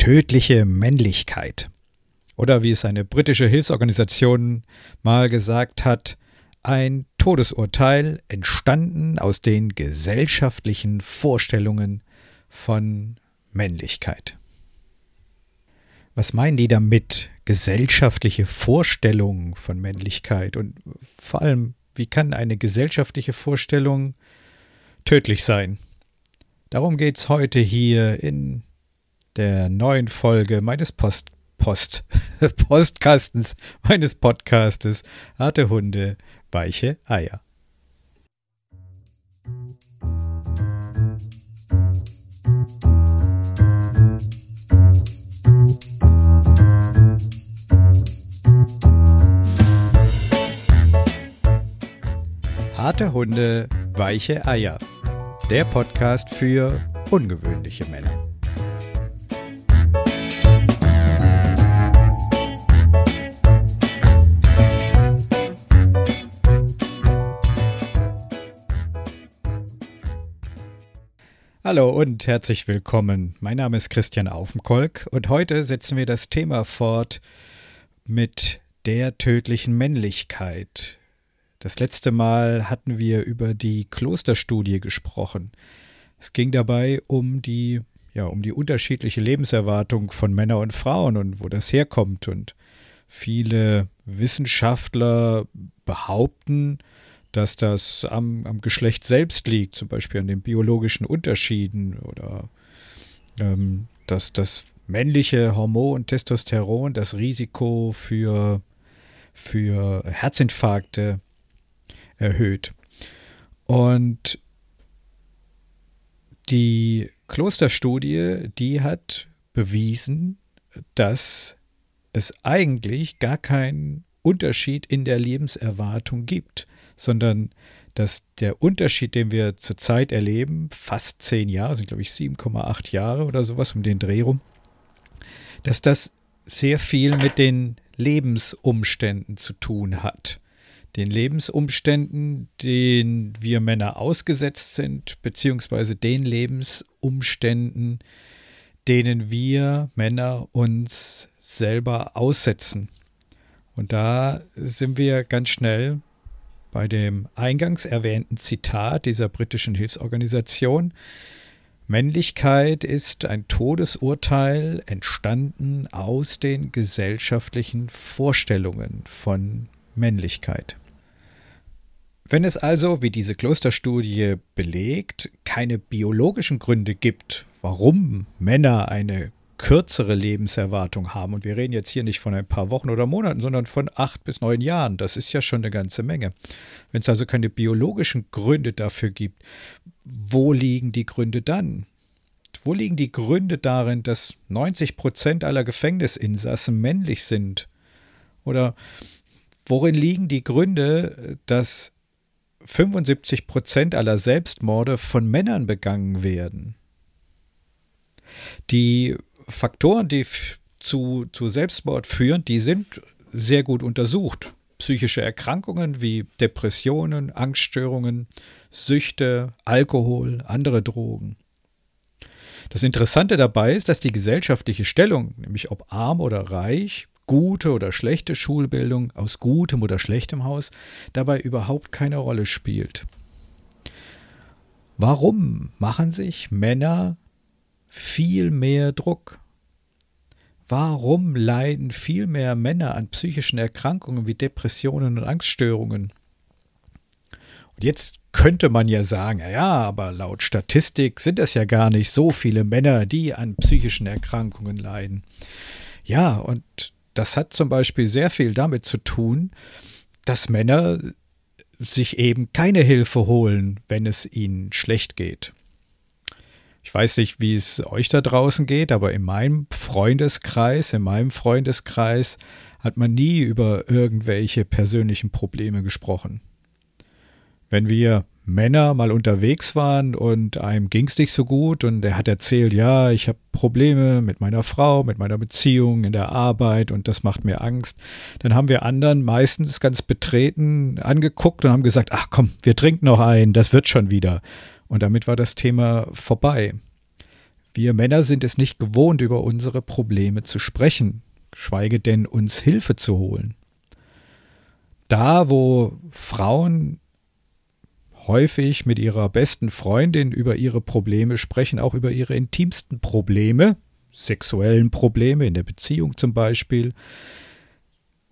tödliche Männlichkeit. Oder wie es eine britische Hilfsorganisation mal gesagt hat, ein Todesurteil entstanden aus den gesellschaftlichen Vorstellungen von Männlichkeit. Was meinen die damit? Gesellschaftliche Vorstellungen von Männlichkeit und vor allem, wie kann eine gesellschaftliche Vorstellung tödlich sein? Darum geht es heute hier in der neuen Folge meines Post, Post, Postkastens, meines Podcastes Harte Hunde, weiche Eier. Harte Hunde, weiche Eier. Der Podcast für ungewöhnliche Männer. Hallo und herzlich willkommen. Mein Name ist Christian Aufenkolk und heute setzen wir das Thema fort mit der tödlichen Männlichkeit. Das letzte Mal hatten wir über die Klosterstudie gesprochen. Es ging dabei um die, ja, um die unterschiedliche Lebenserwartung von Männern und Frauen und wo das herkommt. Und viele Wissenschaftler behaupten, dass das am, am Geschlecht selbst liegt, zum Beispiel an den biologischen Unterschieden oder ähm, dass das männliche Hormon Testosteron das Risiko für, für Herzinfarkte erhöht. Und die Klosterstudie, die hat bewiesen, dass es eigentlich gar keinen Unterschied in der Lebenserwartung gibt, sondern dass der Unterschied, den wir zurzeit erleben, fast zehn Jahre, sind glaube ich 7,8 Jahre oder sowas um den Dreh rum, dass das sehr viel mit den Lebensumständen zu tun hat den Lebensumständen, denen wir Männer ausgesetzt sind, beziehungsweise den Lebensumständen, denen wir Männer uns selber aussetzen. Und da sind wir ganz schnell bei dem eingangs erwähnten Zitat dieser britischen Hilfsorganisation. Männlichkeit ist ein Todesurteil entstanden aus den gesellschaftlichen Vorstellungen von Männlichkeit. Wenn es also, wie diese Klosterstudie belegt, keine biologischen Gründe gibt, warum Männer eine kürzere Lebenserwartung haben, und wir reden jetzt hier nicht von ein paar Wochen oder Monaten, sondern von acht bis neun Jahren, das ist ja schon eine ganze Menge. Wenn es also keine biologischen Gründe dafür gibt, wo liegen die Gründe dann? Wo liegen die Gründe darin, dass 90 Prozent aller Gefängnisinsassen männlich sind? Oder worin liegen die Gründe, dass 75 Prozent aller Selbstmorde von Männern begangen werden. Die Faktoren, die zu, zu Selbstmord führen, die sind sehr gut untersucht. Psychische Erkrankungen wie Depressionen, Angststörungen, Süchte, Alkohol, andere Drogen. Das Interessante dabei ist, dass die gesellschaftliche Stellung, nämlich ob arm oder reich, gute oder schlechte Schulbildung aus gutem oder schlechtem Haus dabei überhaupt keine Rolle spielt. Warum machen sich Männer viel mehr Druck? Warum leiden viel mehr Männer an psychischen Erkrankungen wie Depressionen und Angststörungen? Und jetzt könnte man ja sagen, ja, aber laut Statistik sind es ja gar nicht so viele Männer, die an psychischen Erkrankungen leiden. Ja, und das hat zum Beispiel sehr viel damit zu tun, dass Männer sich eben keine Hilfe holen, wenn es ihnen schlecht geht. Ich weiß nicht, wie es euch da draußen geht, aber in meinem Freundeskreis, in meinem Freundeskreis hat man nie über irgendwelche persönlichen Probleme gesprochen. Wenn wir Männer mal unterwegs waren und einem ging es nicht so gut und er hat erzählt, ja, ich habe Probleme mit meiner Frau, mit meiner Beziehung, in der Arbeit und das macht mir Angst, dann haben wir anderen meistens ganz betreten angeguckt und haben gesagt, ach komm, wir trinken noch ein, das wird schon wieder. Und damit war das Thema vorbei. Wir Männer sind es nicht gewohnt, über unsere Probleme zu sprechen, geschweige denn uns Hilfe zu holen. Da, wo Frauen häufig mit ihrer besten Freundin über ihre Probleme sprechen, auch über ihre intimsten Probleme, sexuellen Probleme in der Beziehung zum Beispiel,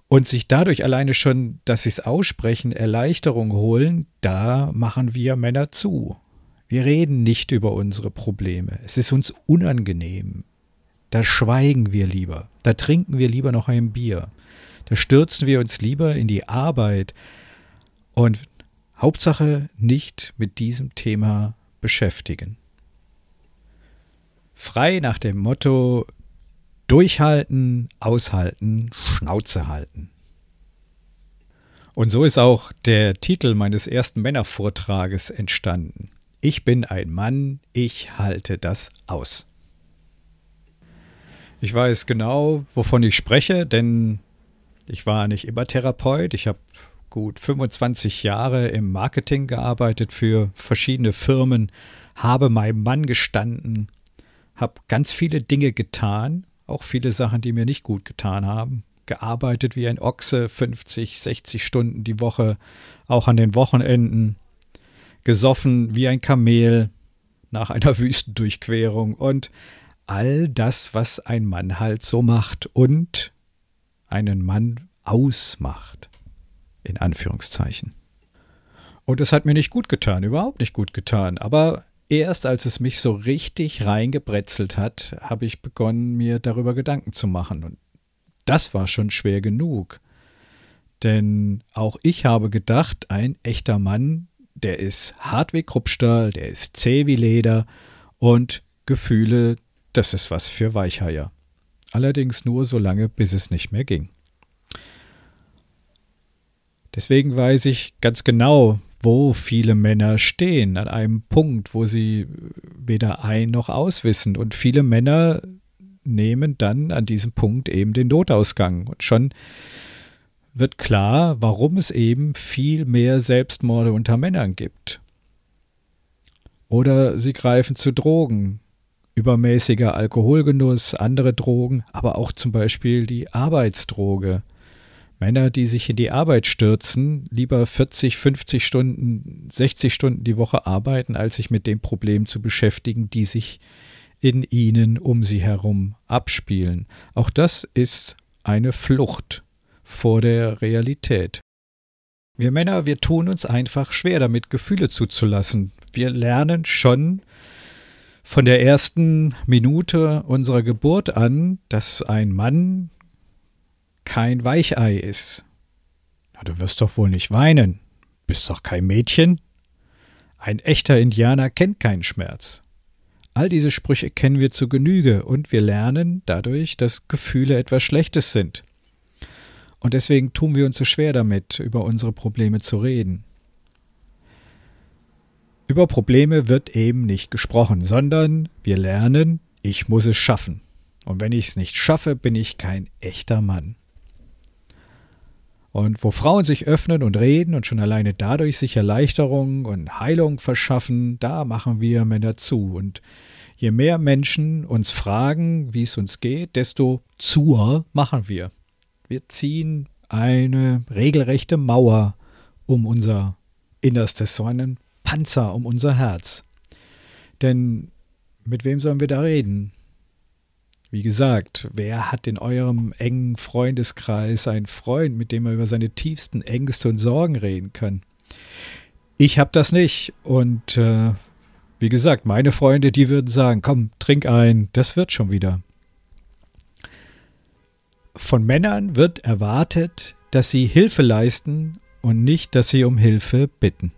und sich dadurch alleine schon, dass sie es aussprechen, Erleichterung holen, da machen wir Männer zu. Wir reden nicht über unsere Probleme. Es ist uns unangenehm. Da schweigen wir lieber. Da trinken wir lieber noch ein Bier. Da stürzen wir uns lieber in die Arbeit. Und Hauptsache nicht mit diesem Thema beschäftigen. Frei nach dem Motto Durchhalten, aushalten, Schnauze halten. Und so ist auch der Titel meines ersten Männervortrages entstanden. Ich bin ein Mann, ich halte das aus. Ich weiß genau, wovon ich spreche, denn ich war nicht immer Therapeut. Ich habe gut 25 Jahre im Marketing gearbeitet für verschiedene Firmen, habe meinem Mann gestanden, habe ganz viele Dinge getan, auch viele Sachen, die mir nicht gut getan haben. Gearbeitet wie ein Ochse, 50, 60 Stunden die Woche, auch an den Wochenenden. Gesoffen wie ein Kamel nach einer Wüstendurchquerung und all das, was ein Mann halt so macht und einen Mann ausmacht. In Anführungszeichen. Und es hat mir nicht gut getan, überhaupt nicht gut getan. Aber erst als es mich so richtig reingebrezelt hat, habe ich begonnen, mir darüber Gedanken zu machen. Und das war schon schwer genug. Denn auch ich habe gedacht, ein echter Mann, der ist hart wie Kruppstahl, der ist zäh wie Leder und Gefühle, das ist was für Weichheier. Allerdings nur so lange, bis es nicht mehr ging. Deswegen weiß ich ganz genau, wo viele Männer stehen, an einem Punkt, wo sie weder ein noch auswissen. Und viele Männer nehmen dann an diesem Punkt eben den Notausgang. Und schon wird klar, warum es eben viel mehr Selbstmorde unter Männern gibt. Oder sie greifen zu Drogen, übermäßiger Alkoholgenuss, andere Drogen, aber auch zum Beispiel die Arbeitsdroge. Männer, die sich in die Arbeit stürzen, lieber 40, 50 Stunden, 60 Stunden die Woche arbeiten, als sich mit den Problemen zu beschäftigen, die sich in ihnen um sie herum abspielen. Auch das ist eine Flucht vor der Realität. Wir Männer, wir tun uns einfach schwer damit, Gefühle zuzulassen. Wir lernen schon von der ersten Minute unserer Geburt an, dass ein Mann kein Weichei ist. Na, du wirst doch wohl nicht weinen. Bist doch kein Mädchen. Ein echter Indianer kennt keinen Schmerz. All diese Sprüche kennen wir zu Genüge und wir lernen dadurch, dass Gefühle etwas Schlechtes sind. Und deswegen tun wir uns so schwer damit, über unsere Probleme zu reden. Über Probleme wird eben nicht gesprochen, sondern wir lernen, ich muss es schaffen. Und wenn ich es nicht schaffe, bin ich kein echter Mann. Und wo Frauen sich öffnen und reden und schon alleine dadurch sich Erleichterung und Heilung verschaffen, da machen wir Männer zu. Und je mehr Menschen uns fragen, wie es uns geht, desto zuer machen wir. Wir ziehen eine regelrechte Mauer um unser Innerstes, so einen Panzer um unser Herz. Denn mit wem sollen wir da reden? Wie gesagt, wer hat in eurem engen Freundeskreis einen Freund, mit dem er über seine tiefsten Ängste und Sorgen reden kann? Ich habe das nicht. Und äh, wie gesagt, meine Freunde, die würden sagen, komm, trink ein, das wird schon wieder. Von Männern wird erwartet, dass sie Hilfe leisten und nicht, dass sie um Hilfe bitten.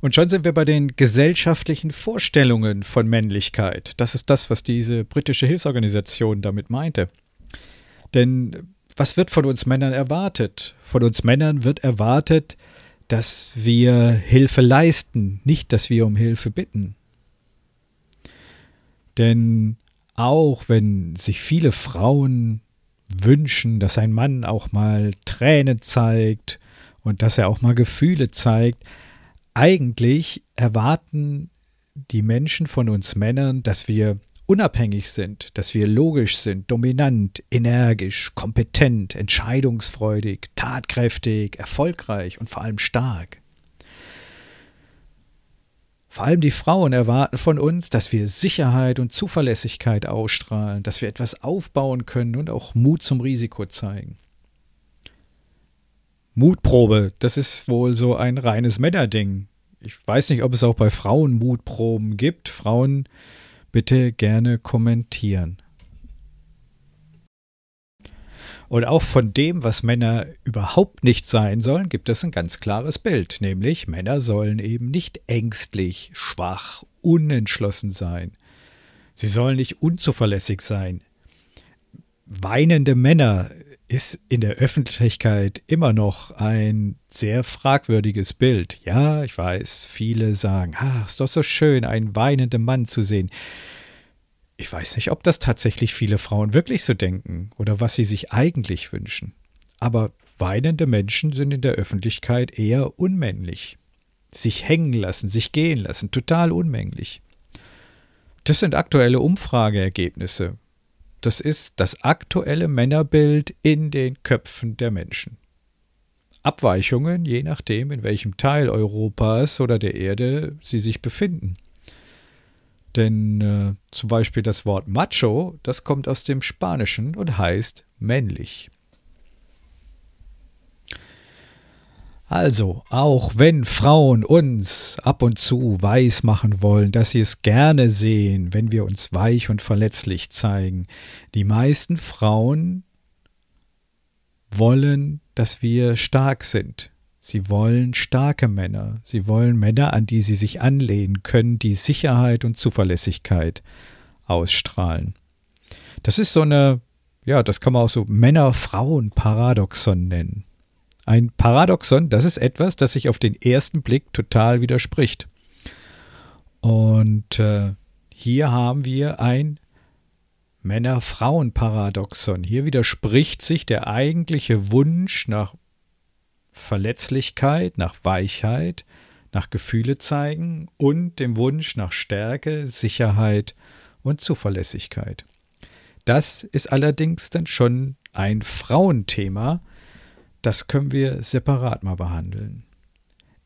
Und schon sind wir bei den gesellschaftlichen Vorstellungen von Männlichkeit. Das ist das, was diese britische Hilfsorganisation damit meinte. Denn was wird von uns Männern erwartet? Von uns Männern wird erwartet, dass wir Hilfe leisten, nicht dass wir um Hilfe bitten. Denn auch wenn sich viele Frauen wünschen, dass ein Mann auch mal Tränen zeigt und dass er auch mal Gefühle zeigt, eigentlich erwarten die Menschen von uns Männern, dass wir unabhängig sind, dass wir logisch sind, dominant, energisch, kompetent, entscheidungsfreudig, tatkräftig, erfolgreich und vor allem stark. Vor allem die Frauen erwarten von uns, dass wir Sicherheit und Zuverlässigkeit ausstrahlen, dass wir etwas aufbauen können und auch Mut zum Risiko zeigen. Mutprobe, das ist wohl so ein reines Männerding. Ich weiß nicht, ob es auch bei Frauen Mutproben gibt. Frauen bitte gerne kommentieren. Und auch von dem, was Männer überhaupt nicht sein sollen, gibt es ein ganz klares Bild, nämlich Männer sollen eben nicht ängstlich, schwach, unentschlossen sein. Sie sollen nicht unzuverlässig sein. Weinende Männer ist in der Öffentlichkeit immer noch ein sehr fragwürdiges Bild. Ja, ich weiß, viele sagen, ach, ist doch so schön, einen weinenden Mann zu sehen. Ich weiß nicht, ob das tatsächlich viele Frauen wirklich so denken oder was sie sich eigentlich wünschen. Aber weinende Menschen sind in der Öffentlichkeit eher unmännlich. Sich hängen lassen, sich gehen lassen, total unmännlich. Das sind aktuelle Umfrageergebnisse das ist das aktuelle Männerbild in den Köpfen der Menschen. Abweichungen, je nachdem, in welchem Teil Europas oder der Erde sie sich befinden. Denn äh, zum Beispiel das Wort Macho, das kommt aus dem Spanischen und heißt männlich. Also, auch wenn Frauen uns ab und zu weiß machen wollen, dass sie es gerne sehen, wenn wir uns weich und verletzlich zeigen, die meisten Frauen wollen, dass wir stark sind. Sie wollen starke Männer. Sie wollen Männer, an die sie sich anlehnen können, die Sicherheit und Zuverlässigkeit ausstrahlen. Das ist so eine, ja, das kann man auch so Männer-Frauen-Paradoxon nennen. Ein Paradoxon, das ist etwas, das sich auf den ersten Blick total widerspricht. Und äh, hier haben wir ein Männer-Frauen-Paradoxon. Hier widerspricht sich der eigentliche Wunsch nach Verletzlichkeit, nach Weichheit, nach Gefühle zeigen und dem Wunsch nach Stärke, Sicherheit und Zuverlässigkeit. Das ist allerdings dann schon ein Frauenthema, das können wir separat mal behandeln.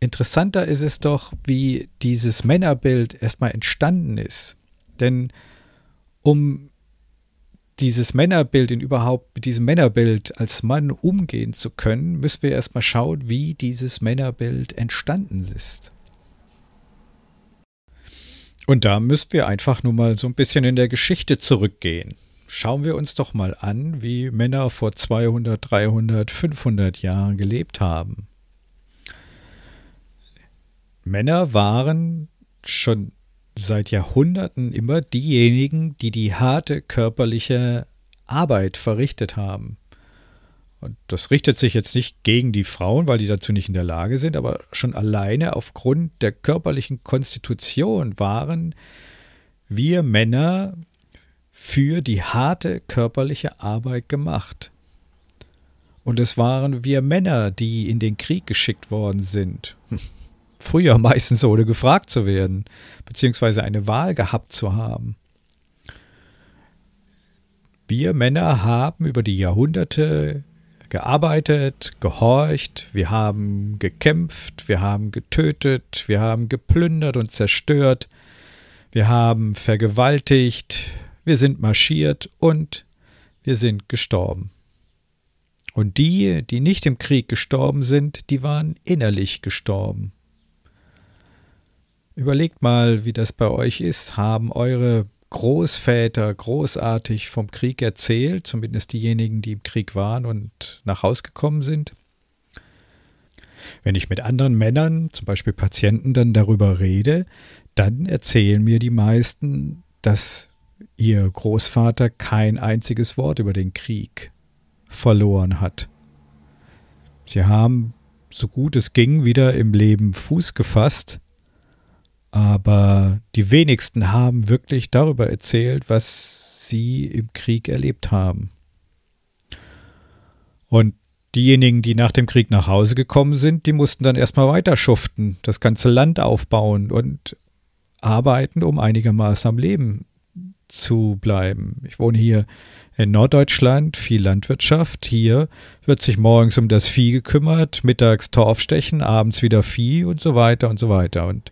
Interessanter ist es doch, wie dieses Männerbild erstmal entstanden ist. Denn um dieses Männerbild in überhaupt mit diesem Männerbild als Mann umgehen zu können, müssen wir erstmal schauen, wie dieses Männerbild entstanden ist. Und da müssen wir einfach nur mal so ein bisschen in der Geschichte zurückgehen. Schauen wir uns doch mal an, wie Männer vor 200, 300, 500 Jahren gelebt haben. Männer waren schon seit Jahrhunderten immer diejenigen, die die harte körperliche Arbeit verrichtet haben. Und das richtet sich jetzt nicht gegen die Frauen, weil die dazu nicht in der Lage sind, aber schon alleine aufgrund der körperlichen Konstitution waren wir Männer für die harte körperliche Arbeit gemacht. Und es waren wir Männer, die in den Krieg geschickt worden sind. Früher meistens ohne gefragt zu werden, beziehungsweise eine Wahl gehabt zu haben. Wir Männer haben über die Jahrhunderte gearbeitet, gehorcht, wir haben gekämpft, wir haben getötet, wir haben geplündert und zerstört, wir haben vergewaltigt, wir sind marschiert und wir sind gestorben. Und die, die nicht im Krieg gestorben sind, die waren innerlich gestorben. Überlegt mal, wie das bei euch ist. Haben eure Großväter großartig vom Krieg erzählt, zumindest diejenigen, die im Krieg waren und nach Haus gekommen sind? Wenn ich mit anderen Männern, zum Beispiel Patienten, dann darüber rede, dann erzählen mir die meisten, dass ihr Großvater kein einziges Wort über den Krieg verloren hat. Sie haben, so gut es ging, wieder im Leben Fuß gefasst, aber die wenigsten haben wirklich darüber erzählt, was sie im Krieg erlebt haben. Und diejenigen, die nach dem Krieg nach Hause gekommen sind, die mussten dann erstmal weiter schuften, das ganze Land aufbauen und arbeiten, um einigermaßen am Leben zu bleiben. Ich wohne hier in Norddeutschland, viel Landwirtschaft. Hier wird sich morgens um das Vieh gekümmert, mittags Torfstechen, abends wieder Vieh und so weiter und so weiter. Und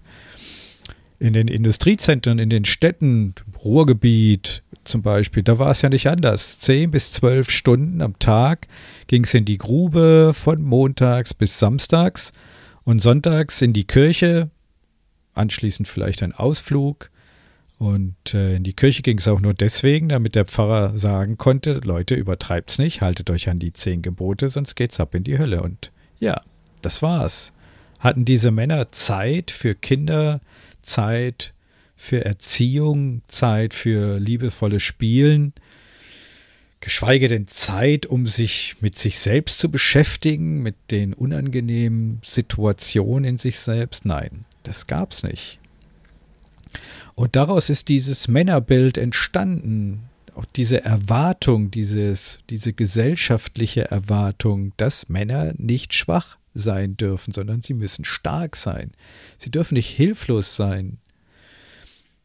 in den Industriezentren, in den Städten, Ruhrgebiet zum Beispiel, da war es ja nicht anders. Zehn bis zwölf Stunden am Tag ging es in die Grube von montags bis samstags und sonntags in die Kirche, anschließend vielleicht ein Ausflug. Und äh, in die Kirche ging es auch nur deswegen, damit der Pfarrer sagen konnte, Leute, übertreibt's nicht, haltet euch an die zehn Gebote, sonst geht's ab in die Hölle. Und ja, das war's. Hatten diese Männer Zeit für Kinder, Zeit für Erziehung, Zeit für liebevolles Spielen, geschweige denn Zeit, um sich mit sich selbst zu beschäftigen, mit den unangenehmen Situationen in sich selbst? Nein, das gab's nicht. Und daraus ist dieses Männerbild entstanden, auch diese Erwartung, dieses, diese gesellschaftliche Erwartung, dass Männer nicht schwach sein dürfen, sondern sie müssen stark sein. Sie dürfen nicht hilflos sein.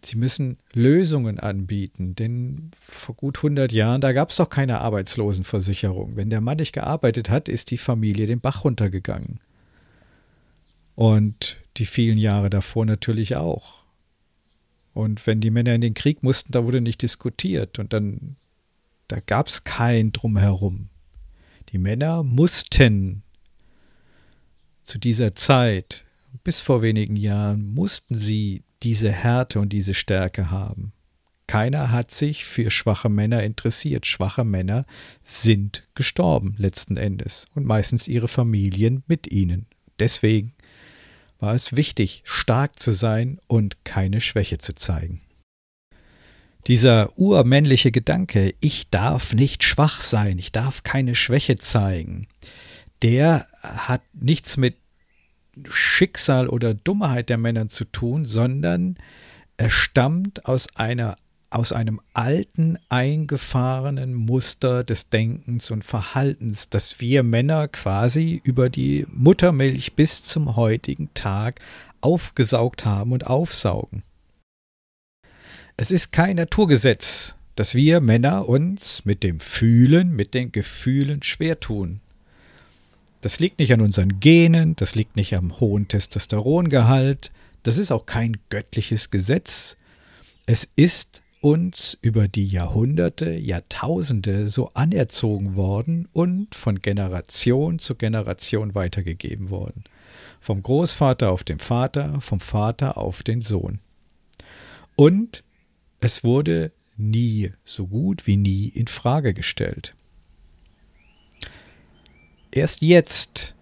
Sie müssen Lösungen anbieten, denn vor gut 100 Jahren, da gab es doch keine Arbeitslosenversicherung. Wenn der Mann nicht gearbeitet hat, ist die Familie den Bach runtergegangen. Und die vielen Jahre davor natürlich auch. Und wenn die Männer in den Krieg mussten, da wurde nicht diskutiert und dann, da gab es kein Drumherum. Die Männer mussten zu dieser Zeit, bis vor wenigen Jahren, mussten sie diese Härte und diese Stärke haben. Keiner hat sich für schwache Männer interessiert. Schwache Männer sind gestorben letzten Endes und meistens ihre Familien mit ihnen. Deswegen war es wichtig, stark zu sein und keine Schwäche zu zeigen. Dieser urmännliche Gedanke, ich darf nicht schwach sein, ich darf keine Schwäche zeigen, der hat nichts mit Schicksal oder Dummheit der Männer zu tun, sondern er stammt aus einer aus einem alten, eingefahrenen Muster des Denkens und Verhaltens, das wir Männer quasi über die Muttermilch bis zum heutigen Tag aufgesaugt haben und aufsaugen. Es ist kein Naturgesetz, dass wir Männer uns mit dem Fühlen, mit den Gefühlen schwer tun. Das liegt nicht an unseren Genen, das liegt nicht am hohen Testosterongehalt, das ist auch kein göttliches Gesetz. Es ist uns über die Jahrhunderte, Jahrtausende so anerzogen worden und von Generation zu Generation weitergegeben worden. Vom Großvater auf den Vater, vom Vater auf den Sohn. Und es wurde nie so gut wie nie in Frage gestellt. Erst jetzt,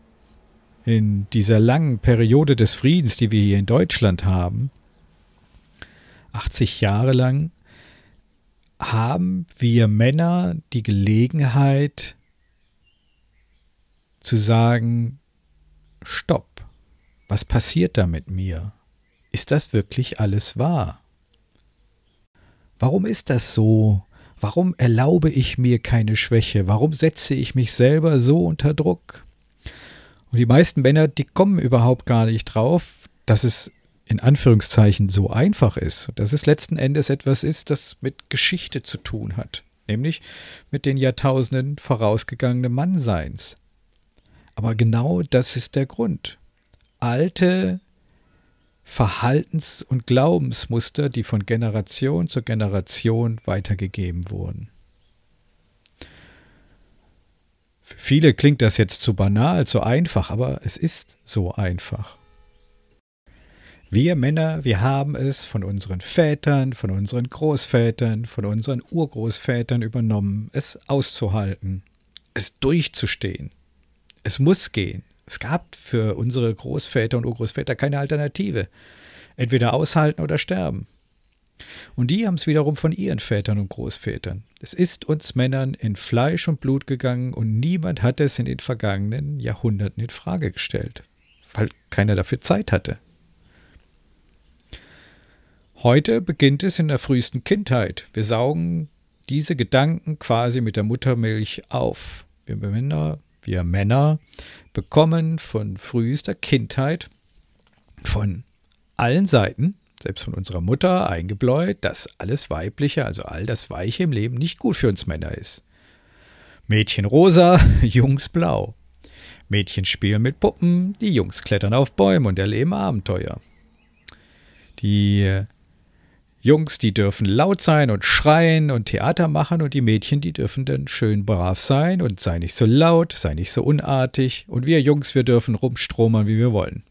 in dieser langen Periode des Friedens, die wir hier in Deutschland haben, 80 Jahre lang, haben wir Männer die Gelegenheit zu sagen, stopp, was passiert da mit mir? Ist das wirklich alles wahr? Warum ist das so? Warum erlaube ich mir keine Schwäche? Warum setze ich mich selber so unter Druck? Und die meisten Männer, die kommen überhaupt gar nicht drauf, dass es in Anführungszeichen so einfach ist, dass es letzten Endes etwas ist, das mit Geschichte zu tun hat, nämlich mit den Jahrtausenden vorausgegangenen Mannseins. Aber genau das ist der Grund. Alte Verhaltens- und Glaubensmuster, die von Generation zu Generation weitergegeben wurden. Für viele klingt das jetzt zu banal, zu einfach, aber es ist so einfach. Wir Männer, wir haben es von unseren Vätern, von unseren Großvätern, von unseren Urgroßvätern übernommen, es auszuhalten, es durchzustehen. Es muss gehen. Es gab für unsere Großväter und Urgroßväter keine Alternative. Entweder aushalten oder sterben. Und die haben es wiederum von ihren Vätern und Großvätern. Es ist uns Männern in Fleisch und Blut gegangen und niemand hat es in den vergangenen Jahrhunderten in Frage gestellt, weil keiner dafür Zeit hatte. Heute beginnt es in der frühesten Kindheit. Wir saugen diese Gedanken quasi mit der Muttermilch auf. Wir Männer, wir Männer bekommen von frühester Kindheit von allen Seiten, selbst von unserer Mutter eingebläut, dass alles Weibliche, also all das Weiche im Leben nicht gut für uns Männer ist. Mädchen rosa, Jungs blau. Mädchen spielen mit Puppen, die Jungs klettern auf Bäume und erleben Abenteuer. Die Jungs, die dürfen laut sein und schreien und Theater machen und die Mädchen, die dürfen dann schön brav sein und sei nicht so laut, sei nicht so unartig und wir Jungs, wir dürfen rumstromern, wie wir wollen.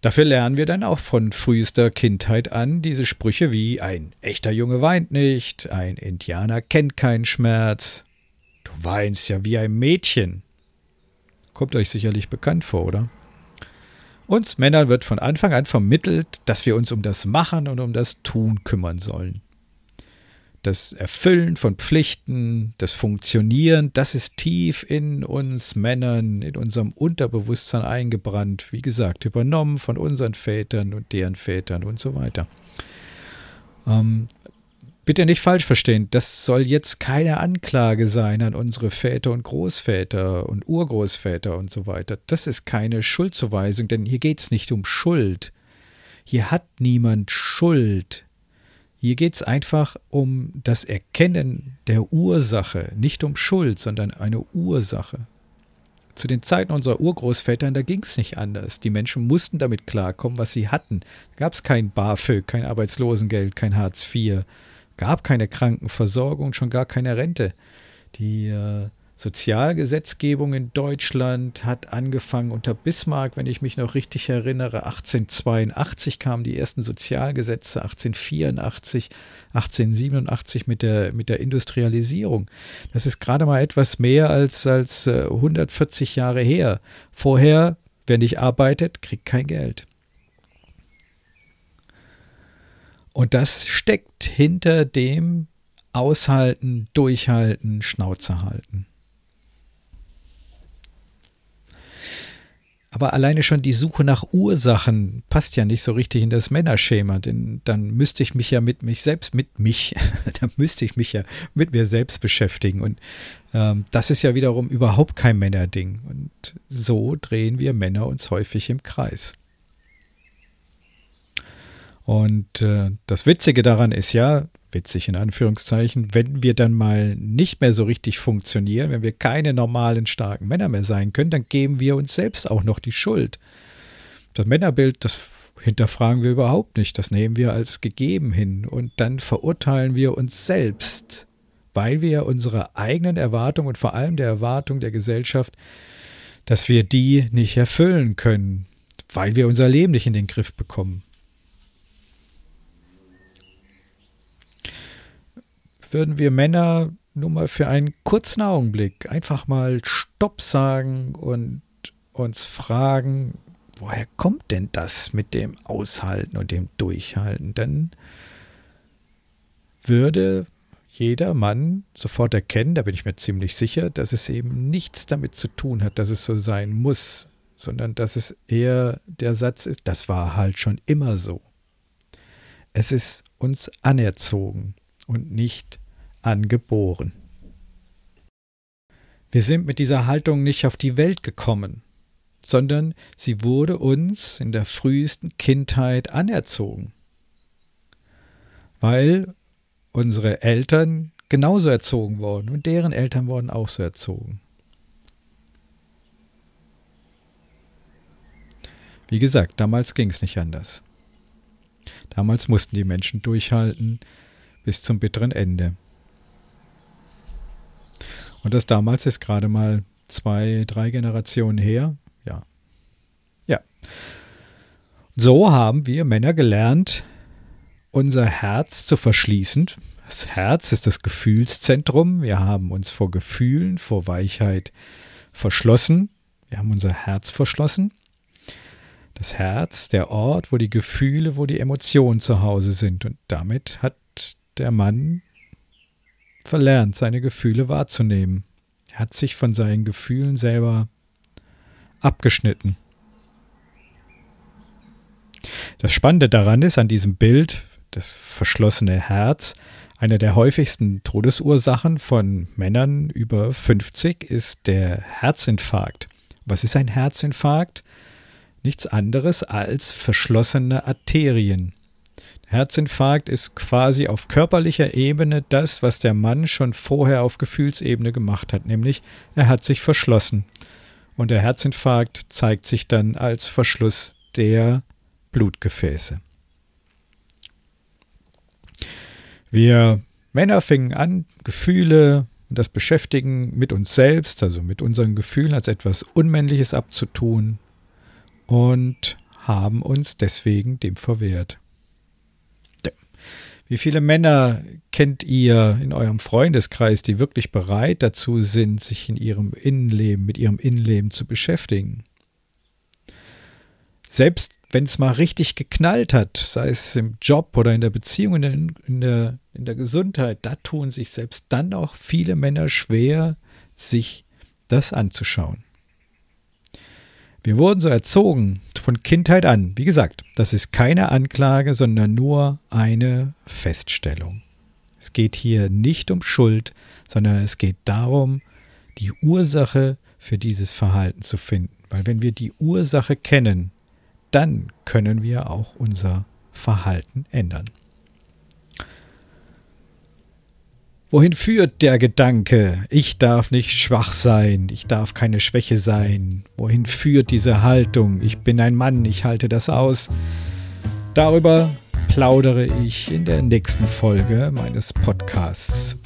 Dafür lernen wir dann auch von frühester Kindheit an diese Sprüche wie ein echter Junge weint nicht, ein Indianer kennt keinen Schmerz, du weinst ja wie ein Mädchen. Kommt euch sicherlich bekannt vor, oder? Uns Männern wird von Anfang an vermittelt, dass wir uns um das Machen und um das Tun kümmern sollen. Das Erfüllen von Pflichten, das Funktionieren, das ist tief in uns Männern, in unserem Unterbewusstsein eingebrannt, wie gesagt, übernommen von unseren Vätern und deren Vätern und so weiter. Ähm, Bitte nicht falsch verstehen, das soll jetzt keine Anklage sein an unsere Väter und Großväter und Urgroßväter und so weiter. Das ist keine Schuldzuweisung, denn hier geht es nicht um Schuld. Hier hat niemand Schuld. Hier geht es einfach um das Erkennen der Ursache, nicht um Schuld, sondern eine Ursache. Zu den Zeiten unserer Urgroßvätern, da ging es nicht anders. Die Menschen mussten damit klarkommen, was sie hatten. Da gab es kein BAföG, kein Arbeitslosengeld, kein Hartz IV gab keine Krankenversorgung, schon gar keine Rente. Die äh, Sozialgesetzgebung in Deutschland hat angefangen unter Bismarck, wenn ich mich noch richtig erinnere. 1882 kamen die ersten Sozialgesetze, 1884, 1887 mit der, mit der Industrialisierung. Das ist gerade mal etwas mehr als, als 140 äh, Jahre her. Vorher, wer nicht arbeitet, kriegt kein Geld. Und das steckt hinter dem Aushalten, Durchhalten, Schnauze halten. Aber alleine schon die Suche nach Ursachen passt ja nicht so richtig in das Männerschema, denn dann müsste ich mich ja mit mich selbst, mit mich, dann müsste ich mich ja mit mir selbst beschäftigen. Und ähm, das ist ja wiederum überhaupt kein Männerding. Und so drehen wir Männer uns häufig im Kreis. Und äh, das Witzige daran ist ja, witzig in Anführungszeichen, wenn wir dann mal nicht mehr so richtig funktionieren, wenn wir keine normalen, starken Männer mehr sein können, dann geben wir uns selbst auch noch die Schuld. Das Männerbild, das hinterfragen wir überhaupt nicht, das nehmen wir als gegeben hin und dann verurteilen wir uns selbst, weil wir unsere eigenen Erwartungen und vor allem der Erwartung der Gesellschaft, dass wir die nicht erfüllen können, weil wir unser Leben nicht in den Griff bekommen. Würden wir Männer nur mal für einen kurzen Augenblick einfach mal Stopp sagen und uns fragen, woher kommt denn das mit dem Aushalten und dem Durchhalten? Dann würde jeder Mann sofort erkennen, da bin ich mir ziemlich sicher, dass es eben nichts damit zu tun hat, dass es so sein muss, sondern dass es eher der Satz ist, das war halt schon immer so. Es ist uns anerzogen und nicht angeboren. Wir sind mit dieser Haltung nicht auf die Welt gekommen, sondern sie wurde uns in der frühesten Kindheit anerzogen, weil unsere Eltern genauso erzogen wurden und deren Eltern wurden auch so erzogen. Wie gesagt, damals ging es nicht anders. Damals mussten die Menschen durchhalten bis zum bitteren Ende. Und das damals ist gerade mal zwei, drei Generationen her. Ja. Ja. So haben wir Männer gelernt, unser Herz zu verschließen. Das Herz ist das Gefühlszentrum. Wir haben uns vor Gefühlen, vor Weichheit verschlossen. Wir haben unser Herz verschlossen. Das Herz, der Ort, wo die Gefühle, wo die Emotionen zu Hause sind. Und damit hat der Mann verlernt, seine Gefühle wahrzunehmen. Er hat sich von seinen Gefühlen selber abgeschnitten. Das Spannende daran ist, an diesem Bild, das verschlossene Herz, eine der häufigsten Todesursachen von Männern über 50 ist der Herzinfarkt. Was ist ein Herzinfarkt? nichts anderes als verschlossene Arterien. Herzinfarkt ist quasi auf körperlicher Ebene das, was der Mann schon vorher auf Gefühlsebene gemacht hat, nämlich er hat sich verschlossen. Und der Herzinfarkt zeigt sich dann als Verschluss der Blutgefäße. Wir Männer fingen an, Gefühle und das Beschäftigen mit uns selbst, also mit unseren Gefühlen als etwas Unmännliches abzutun und haben uns deswegen dem verwehrt. Wie viele Männer kennt ihr in eurem Freundeskreis, die wirklich bereit dazu sind, sich in ihrem Innenleben, mit ihrem Innenleben zu beschäftigen? Selbst wenn es mal richtig geknallt hat, sei es im Job oder in der Beziehung, in der, in der, in der Gesundheit, da tun sich selbst dann auch viele Männer schwer, sich das anzuschauen. Wir wurden so erzogen von Kindheit an. Wie gesagt, das ist keine Anklage, sondern nur eine Feststellung. Es geht hier nicht um Schuld, sondern es geht darum, die Ursache für dieses Verhalten zu finden. Weil wenn wir die Ursache kennen, dann können wir auch unser Verhalten ändern. Wohin führt der Gedanke, ich darf nicht schwach sein, ich darf keine Schwäche sein? Wohin führt diese Haltung, ich bin ein Mann, ich halte das aus? Darüber plaudere ich in der nächsten Folge meines Podcasts.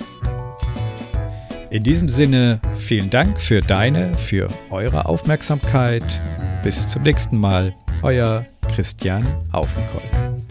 In diesem Sinne vielen Dank für deine, für eure Aufmerksamkeit. Bis zum nächsten Mal. Euer Christian Aufenkolb.